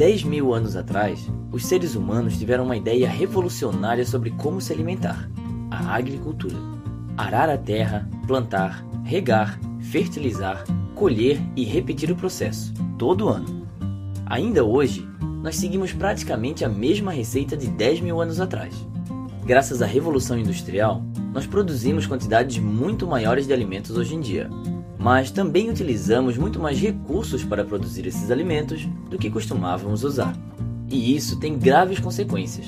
10 mil anos atrás, os seres humanos tiveram uma ideia revolucionária sobre como se alimentar: a agricultura. Arar a terra, plantar, regar, fertilizar, colher e repetir o processo, todo ano. Ainda hoje, nós seguimos praticamente a mesma receita de 10 mil anos atrás. Graças à Revolução Industrial, nós produzimos quantidades muito maiores de alimentos hoje em dia, mas também utilizamos muito mais recursos para produzir esses alimentos do que costumávamos usar. E isso tem graves consequências.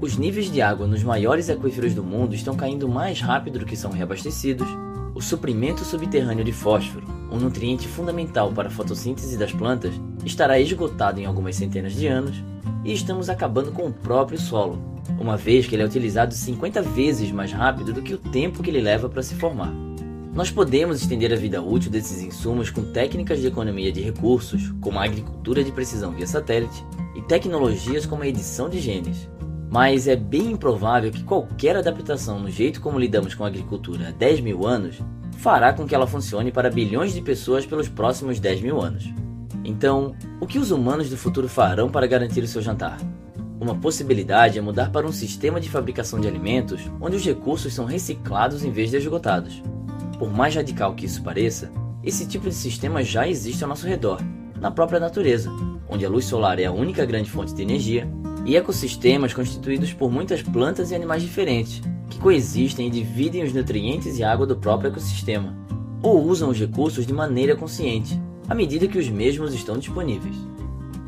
Os níveis de água nos maiores aquíferos do mundo estão caindo mais rápido do que são reabastecidos, o suprimento subterrâneo de fósforo, um nutriente fundamental para a fotossíntese das plantas, estará esgotado em algumas centenas de anos, e estamos acabando com o próprio solo, uma vez que ele é utilizado 50 vezes mais rápido do que o tempo que ele leva para se formar. Nós podemos estender a vida útil desses insumos com técnicas de economia de recursos, como a agricultura de precisão via satélite, e tecnologias como a edição de genes. Mas é bem improvável que qualquer adaptação no jeito como lidamos com a agricultura há 10 mil anos fará com que ela funcione para bilhões de pessoas pelos próximos 10 mil anos. Então, o que os humanos do futuro farão para garantir o seu jantar? Uma possibilidade é mudar para um sistema de fabricação de alimentos onde os recursos são reciclados em vez de esgotados. Por mais radical que isso pareça, esse tipo de sistema já existe ao nosso redor, na própria natureza, onde a luz solar é a única grande fonte de energia, e ecossistemas constituídos por muitas plantas e animais diferentes, que coexistem e dividem os nutrientes e água do próprio ecossistema, ou usam os recursos de maneira consciente, à medida que os mesmos estão disponíveis.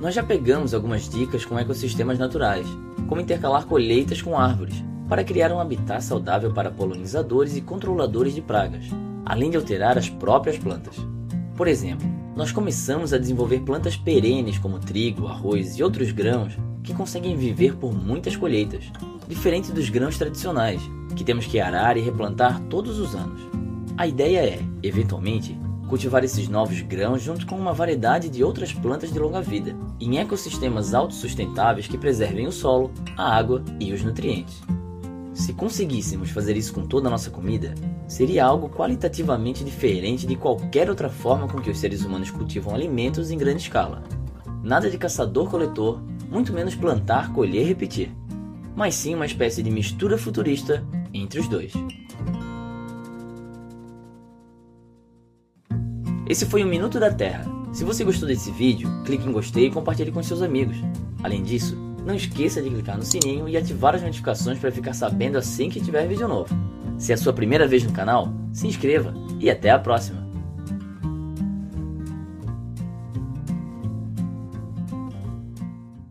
Nós já pegamos algumas dicas com ecossistemas naturais, como intercalar colheitas com árvores, para criar um habitat saudável para polinizadores e controladores de pragas, além de alterar as próprias plantas. Por exemplo, nós começamos a desenvolver plantas perenes como trigo, arroz e outros grãos que conseguem viver por muitas colheitas, diferente dos grãos tradicionais, que temos que arar e replantar todos os anos. A ideia é, eventualmente, cultivar esses novos grãos junto com uma variedade de outras plantas de longa vida, em ecossistemas autossustentáveis que preservem o solo, a água e os nutrientes. Se conseguíssemos fazer isso com toda a nossa comida, seria algo qualitativamente diferente de qualquer outra forma com que os seres humanos cultivam alimentos em grande escala. Nada de caçador-coletor, muito menos plantar, colher e repetir, mas sim uma espécie de mistura futurista entre os dois. Esse foi o Minuto da Terra. Se você gostou desse vídeo, clique em gostei e compartilhe com seus amigos. Além disso, não esqueça de clicar no sininho e ativar as notificações para ficar sabendo assim que tiver vídeo novo. Se é a sua primeira vez no canal, se inscreva e até a próxima!